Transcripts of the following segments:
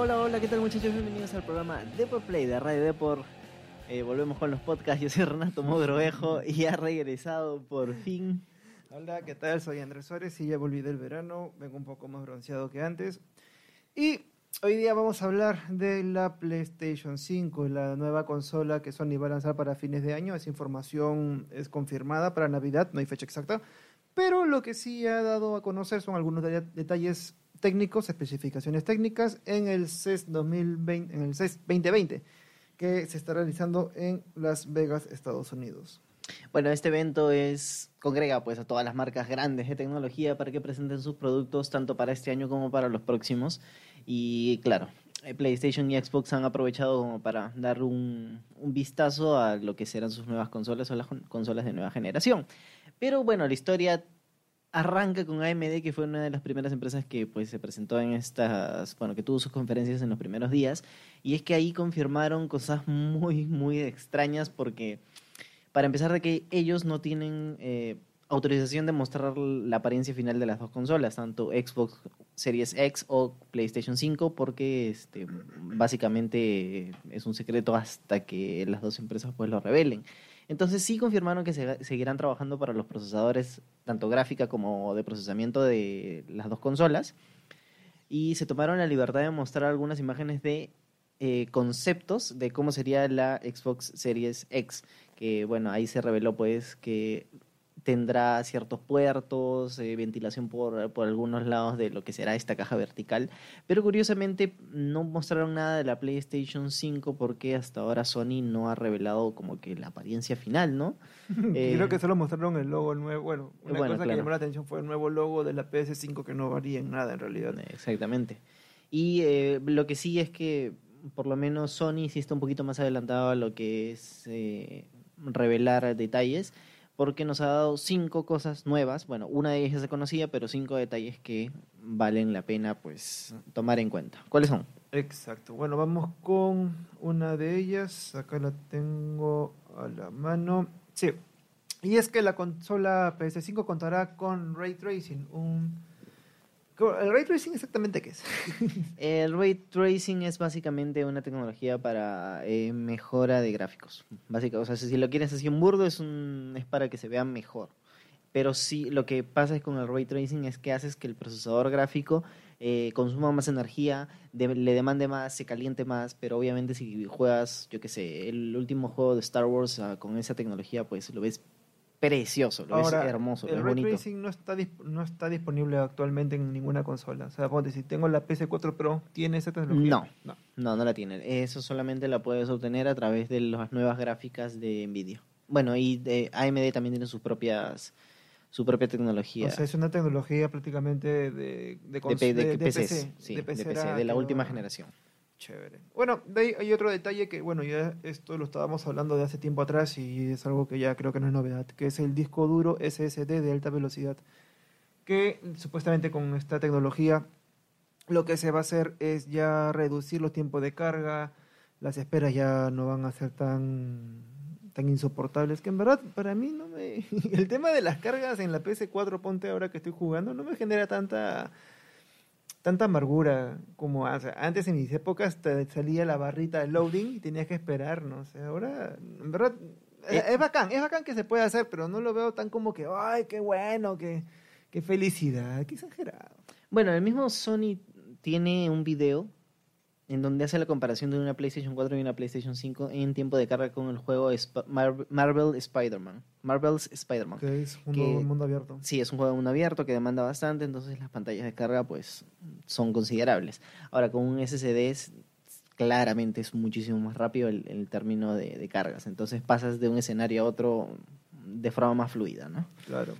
hola, hola, ¿qué tal muchachos? Bienvenidos al programa Depor Play de Radio Depor. Eh, volvemos con los podcasts, yo soy Renato Mogrovejo y ha regresado por fin. Hola, ¿qué tal? Soy Andrés Suárez y ya volví del verano, vengo un poco más bronceado que antes. Y hoy día vamos a hablar de la PlayStation 5, la nueva consola que Sony va a lanzar para fines de año. Esa información es confirmada para Navidad, no hay fecha exacta. Pero lo que sí ha dado a conocer son algunos de- detalles técnicos, especificaciones técnicas en el CES 2020, en el CES 2020, que se está realizando en Las Vegas, Estados Unidos. Bueno, este evento es congrega pues a todas las marcas grandes de tecnología para que presenten sus productos tanto para este año como para los próximos. Y claro, eh, PlayStation y Xbox han aprovechado como para dar un, vistazo a lo que serán sus nuevas consolas o las con- consolas de nueva generación. Pero bueno, la historia arranca con AMD, que fue una de las primeras empresas que pues se presentó en estas, bueno, que tuvo sus conferencias en los primeros días, y es que ahí confirmaron cosas muy, muy extrañas porque, para empezar, de que ellos no tienen eh, autorización de mostrar la apariencia final de las dos consolas, tanto Xbox Series X o PlayStation 5, porque este, básicamente es un secreto hasta que las dos empresas pues lo revelen. Entonces sí confirmaron que se- seguirán trabajando para los procesadores, tanto gráfica como de procesamiento de las dos consolas. Y se tomaron la libertad de mostrar algunas imágenes de eh, conceptos de cómo sería la Xbox Series X. Que bueno, ahí se reveló pues que tendrá ciertos puertos, eh, ventilación por, por algunos lados de lo que será esta caja vertical. Pero curiosamente no mostraron nada de la PlayStation 5 porque hasta ahora Sony no ha revelado como que la apariencia final, ¿no? Eh, Creo que solo mostraron el logo nuevo. Bueno, una Bueno, cosa claro. que llamó la atención fue el nuevo logo de la PS5 que no varía en nada en realidad. Exactamente. Y eh, lo que sí es que por lo menos Sony sí está un poquito más adelantado a lo que es eh, revelar detalles, porque nos ha dado cinco cosas nuevas. Bueno, una de ellas ya se conocía, pero cinco detalles que valen la pena pues tomar en cuenta. ¿Cuáles son? Exacto. Bueno, vamos con una de ellas. Acá la tengo a la mano. Sí. Y es que la consola PS5 contará con Ray Tracing. Un... ¿El Ray Tracing exactamente qué es? El ray tracing es básicamente una tecnología para eh, mejora de gráficos. Básica, o sea, si lo quieres así en burdo es un es para que se vea mejor. Pero sí, lo que pasa es con el ray tracing es que haces que el procesador gráfico eh, consuma más energía, le demande más, se caliente más, pero obviamente si juegas, yo qué sé, el último juego de Star Wars ah, con esa tecnología, pues lo ves precioso, lo ves hermoso, lo el ves Ray bonito. Tracing no está, no está disponible actualmente en ninguna consola. O sea, ponte, si tengo la PS4 Pro, ¿tiene esa tecnología? No. no. No, no la tienen. Eso solamente la puedes obtener a través de las nuevas gráficas de Nvidia. Bueno, y de AMD también tiene sus propias su propia tecnología O sea, es una tecnología prácticamente de, de, de, de de- PCs, PC. sí, de PC de la última generación. Chévere. Bueno, de ahí hay otro detalle que, bueno, ya esto lo estábamos hablando de hace tiempo atrás y es algo que ya creo que no es novedad, que es el disco duro SSD de alta velocidad, que supuestamente con esta tecnología lo que se va a hacer es ya reducir los tiempos de carga, las esperas ya no van a ser tan tan insoportables, que en verdad para mí no me... El tema de las cargas en la PS4, ponte ahora que estoy jugando, no me genera tanta tanta amargura como. Antes en mis épocas te salía la barrita de loading y tenías que esperar, ¿no? O sea, ahora, en verdad, es, es bacán, es bacán que se puede hacer, pero no lo veo tan como que, ay, qué bueno, qué, qué felicidad, qué exagerado. Bueno, el mismo Sony tiene un video en donde hace la comparación de una PlayStation 4 y una PlayStation 5 en tiempo de carga con el juego Sp- Mar- Marvel Spider-Man. Marvel's Spider-Man. Que es un Que- mundo abierto. Sí, es un juego de mundo abierto que demanda bastante, entonces las pantallas de carga pues son considerables. Ahora con un SSD es- claramente es muchísimo más rápido el, el término de, de cargas, entonces pasas de un escenario a otro de forma más fluida, ¿no? Claro.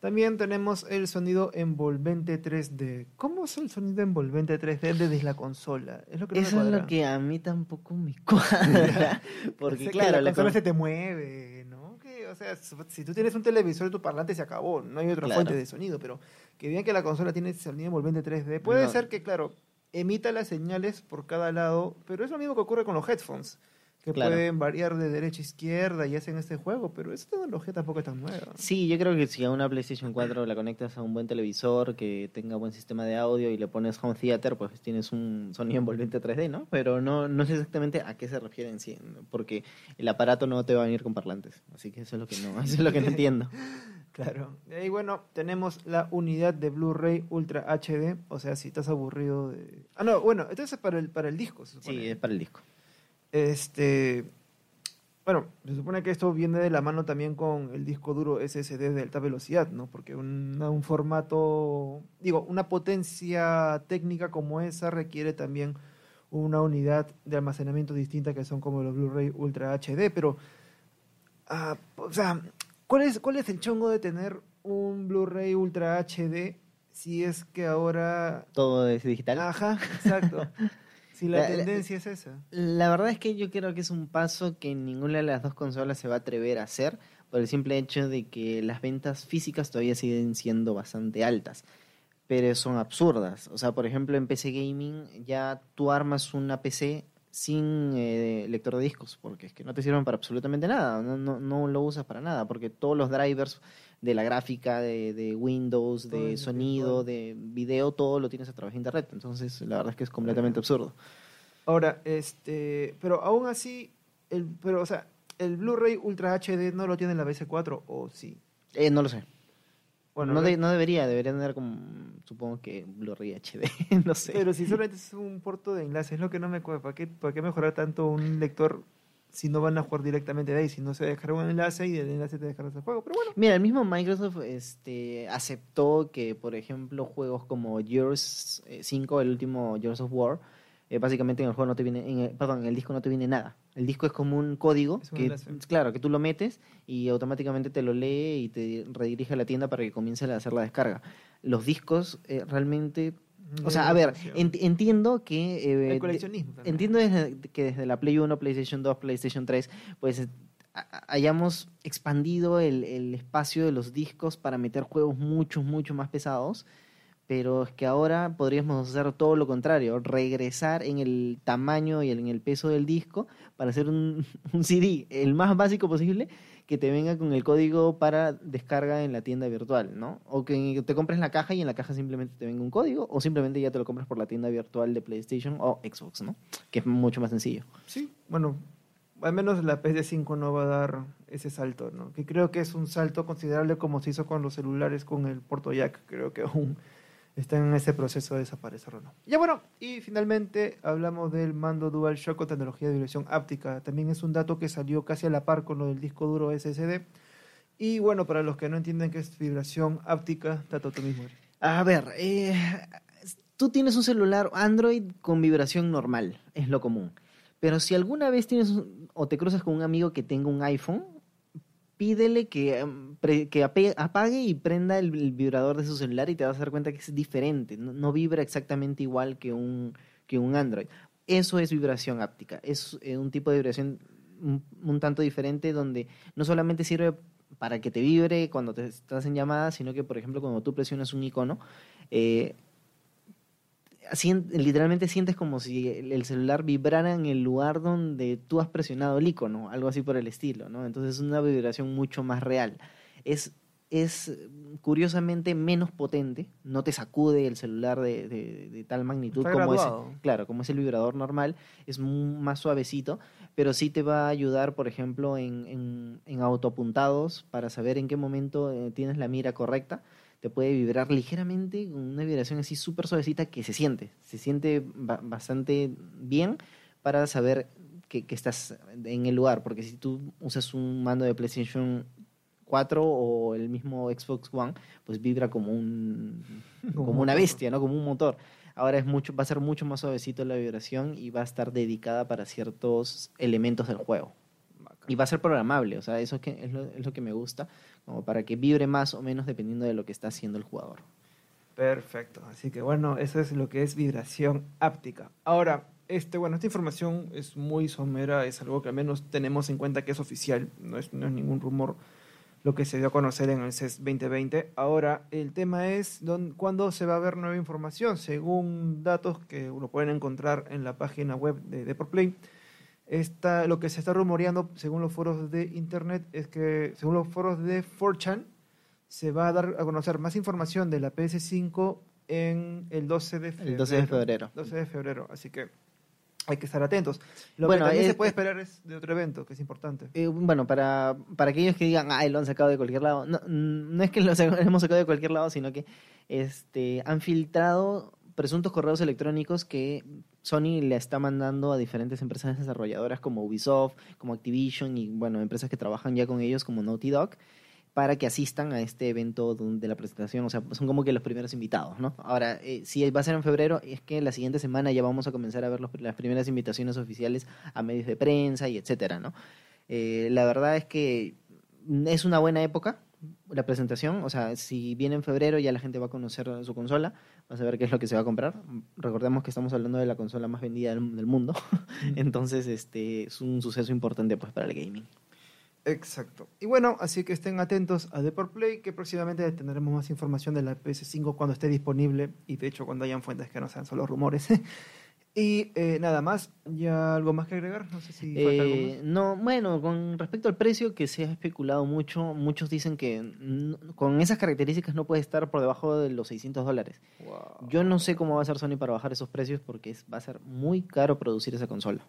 También tenemos el sonido envolvente 3D. ¿Cómo es el sonido envolvente 3D desde la consola? Es lo que no me Eso es cuadra. lo que a mí tampoco me cuadra, porque Sé que claro, la la consola con- se te mueve, ¿no? Que, o sea, si tú tienes un televisor y tu parlante se acabó, no hay otra Claro. fuente de sonido, pero que vean que la consola tiene sonido envolvente 3D. Puede No. ser que, claro, emita las señales por cada lado, pero es lo mismo que ocurre con los headphones. Que Claro. pueden variar de derecha a izquierda y hacen este juego, pero esa tecnología tampoco es tan nueva. Sí, yo creo que si a una PlayStation 4 la conectas a un buen televisor que tenga buen sistema de audio y le pones home theater, pues tienes un sonido envolvente 3D, ¿no? Pero no, no sé exactamente a qué se refieren, sí, porque el aparato no te va a venir con parlantes, así que eso es lo que no, eso es lo que no entiendo. Claro. Y bueno, tenemos la unidad de Blu-ray Ultra HD, o sea, si estás aburrido de... Ah, no, bueno, entonces es para el, para el disco, se supone. Sí, es para el disco. Este, bueno, se supone que esto viene de la mano también con el disco duro SSD de alta velocidad, ¿no? Porque un, un formato, digo, una potencia técnica como esa requiere también una unidad de almacenamiento distinta que son como los Blu-ray Ultra HD, pero, ah, o sea, ¿cuál es, ¿cuál es el chongo de tener un Blu-ray Ultra HD si es que ahora... Todo es digital. Ajá, exacto. Si la La- la- tendencia es esa. La verdad es que yo creo que es un paso que ninguna de las dos consolas se va a atrever a hacer por el simple hecho de que las ventas físicas todavía siguen siendo bastante altas, pero son absurdas. O sea, por ejemplo, en PC Gaming ya tú armas una PC sin eh, lector de discos, porque es que no te sirven para absolutamente nada, no, no, no lo usas para nada, porque todos los drivers de la gráfica, de, de Windows, de sonido, de video, todo lo tienes a través de Internet. Entonces, la verdad es que es completamente absurdo. Ahora, este, pero aún así, el, pero, o sea, el Blu-ray Ultra HD no lo tiene la BC4, o sí. Eh, no lo sé. Bueno, no, de- no debería, debería tener como, supongo que Blu-ray HD, no sé. pero si solamente es un puerto de enlace, es lo que no me acuerdo. ¿Para qué, ¿Para qué mejorar tanto un lector si no van a jugar directamente de ahí? Si no se descarga un enlace y del enlace te descargas el juego. Pero bueno, Mira, el mismo Microsoft este, aceptó que, por ejemplo, juegos como Gears eh, 5, el último Gears of War, eh, básicamente en el juego no te viene, en el- perdón, en el disco no te viene nada. El disco es como un código Es un que, enlace. claro, que tú lo metes y automáticamente te lo lee y te redirige a la tienda para que comience a hacer la descarga. Los discos eh, realmente, o sea, a ver, ent- entiendo que eh, el coleccionismo también. Entiendo desde- que desde la Play 1, PlayStation 2, PlayStation 3, pues eh, hayamos expandido el, el espacio de los discos para meter juegos mucho, mucho más pesados, pero es que ahora podríamos hacer todo lo contrario, regresar en el tamaño y en el peso del disco para hacer un, un CD, el más básico posible, que te venga con el código para descarga en la tienda virtual, ¿no? O que te compres la caja y en la caja simplemente te venga un código, o simplemente ya te lo compras por la tienda virtual de PlayStation o Xbox, ¿no? Que es mucho más sencillo. Sí, bueno, al menos la PS5 no va a dar ese salto, ¿no? Que creo que es un salto considerable como se hizo con los celulares con el puerto jack. Creo que aún están en ese proceso de desaparecer o no. Ya bueno, y finalmente hablamos del mando DualShock con tecnología de vibración áptica. También es un dato que salió casi a la par con lo del disco duro SSD. Y bueno, para los que no entienden qué es vibración áptica, Tato, tú mismo. A ver, eh, tú tienes un celular Android con vibración normal, es lo común. Pero si alguna vez tienes o te cruzas con un amigo que tenga un iPhone, pídele que, em, que apague y prenda el, vibrador de su celular y te vas a dar cuenta que es diferente. No, vibra exactamente igual que un, que un Android. Eso es vibración áptica. Es eh, un tipo de vibración un, un tanto diferente donde no solamente sirve para que te vibre cuando te estás en llamada, sino que, por ejemplo, cuando tú presionas un icono, eh, literalmente sientes como si el, el celular vibrara en el lugar donde tú has presionado el icono, algo así por el estilo, ¿no? Entonces es una vibración mucho más real. Es, es curiosamente menos potente, no te sacude el celular de, de- de tal magnitud Está como es, claro, como es el vibrador normal, es más suavecito, pero sí te va a ayudar, por ejemplo, en, en, en autoapuntados para saber en qué momento eh, tienes la mira correcta te puede vibrar ligeramente con una vibración así súper suavecita que se siente, se siente ba- bastante bien para saber que, que estás en el lugar, porque si tú usas un mando de PlayStation 4 o el mismo Xbox One, pues vibra como un como una bestia, ¿no? Como un motor. Ahora es mucho va a ser mucho más suavecito la vibración y va a estar dedicada para ciertos elementos del juego. Y va a ser programable, o sea, eso es, que, es, lo, que me gusta, como para que vibre más o menos dependiendo de lo que está haciendo el jugador. Perfecto. Así que bueno, eso es lo que es vibración áptica. Ahora, este, bueno, esta información es muy somera, es algo que al menos tenemos en cuenta que es oficial, no es, no es ningún rumor lo que se dio a conocer en el CES 2020. Ahora, el tema es dónde- cuándo se va a ver nueva información. Según datos que uno pueden encontrar en la página web de, de Play, Esta, lo que se está rumoreando, según los foros de internet, es que, según los foros de 4chan, se va a dar a conocer más información de la PS5 en el 12 de febrero. El 12 de febrero. 12 de febrero, así que hay que estar atentos. Lo Bueno, que también es- se puede esperar es de otro evento, que es importante. Eh, bueno, para, para aquellos que digan, ay, lo han sacado de cualquier lado. No, no es que lo hemos sacado de cualquier lado, sino que este, han filtrado presuntos correos electrónicos que Sony le está mandando a diferentes empresas desarrolladoras como Ubisoft, como Activision y, bueno, empresas que trabajan ya con ellos como Naughty Dog para que asistan a este evento de la presentación. O sea, son como que los primeros invitados, ¿no? Ahora, eh, si va a ser en febrero, es que la siguiente semana ya vamos a comenzar a ver los- las primeras invitaciones oficiales a medios de prensa y etcétera, ¿no? Eh, la verdad es que es una buena época la presentación. O sea, si viene en febrero ya la gente va a conocer su consola, va a saber qué es lo que se va a comprar. Recordemos que estamos hablando de la consola más vendida del, del mundo. Entonces, este es un suceso importante pues para el gaming. Exacto. Y bueno, así que estén atentos a Deport Play, que próximamente tendremos más información de la PS5 cuando esté disponible y de hecho cuando hayan fuentes que no sean solo rumores. y eh, nada más, ¿ya algo más que agregar? No sé si falta algo Eh, no, bueno, con respecto al precio que se ha especulado mucho, muchos dicen que con esas características no puede estar por debajo de los 600 dólares. Wow. Yo no sé cómo va a hacer Sony para bajar esos precios porque es- va a ser muy caro producir esa consola.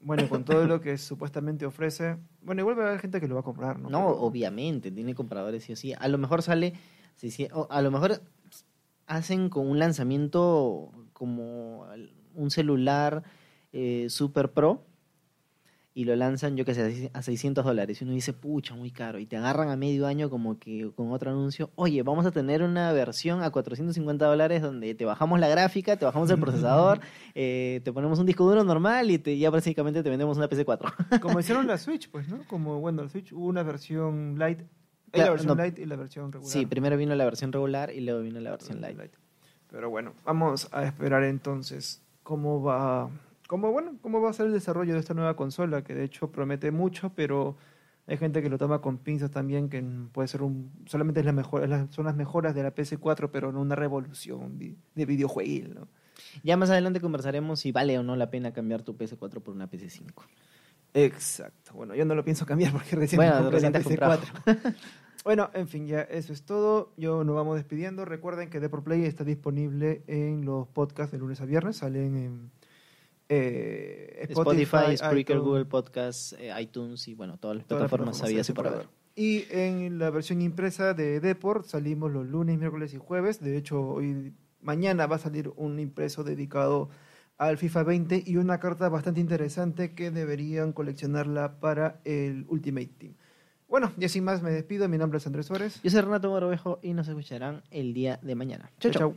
Bueno, con todo lo que supuestamente ofrece, bueno, igual va a haber gente que lo va a comprar, ¿no? No, Pero- obviamente, tiene compradores sí o sí. A lo mejor sale, sí, a lo mejor hacen con un lanzamiento como un celular eh, Super Pro y lo lanzan, yo que sé, a 600 dólares. Y uno dice, pucha, muy caro. Y te agarran a medio año como que con otro anuncio, oye, vamos a tener una versión a 450 dólares donde te bajamos la gráfica, te bajamos el procesador, eh, te ponemos un disco duro normal y te, ya básicamente te vendemos una PC4. Como hicieron la Switch, pues, ¿no? Como, bueno, la Switch hubo una versión light, Claro, la versión no. light y la versión regular. Sí, primero vino la versión regular y luego vino la versión light. Pero bueno, vamos a esperar entonces cómo va, cómo, bueno, cómo va a ser el desarrollo de esta nueva consola, que de hecho promete mucho, pero hay gente que lo toma con pinzas también, que puede ser un, solamente es la mejor, son las mejoras de la PS4, pero no una revolución de videojuego, ¿no? Ya más adelante conversaremos si vale o no la pena cambiar tu PS4 por una PS5. Exacto. Bueno, yo no lo pienso cambiar porque recién Bueno, compré recién la te has comprado. PS4. Bueno, en fin, ya eso es todo. Yo nos vamos despidiendo. Recuerden que Deport Play está disponible en los podcasts de lunes a viernes. Salen en eh, Spotify, Spreaker, Google Podcasts, eh, iTunes y bueno, todas las todas plataformas por habidas haber. Y en la versión impresa de Deport salimos los lunes, miércoles y jueves. De hecho, hoy mañana va a salir un impreso dedicado al FIFA 20 y una carta bastante interesante que deberían coleccionarla para el Ultimate Team. Bueno, y sin más me despido. Mi nombre es Andrés Suárez. Yo soy Renato Morovejo y nos escucharán el día de mañana. Chau. chau.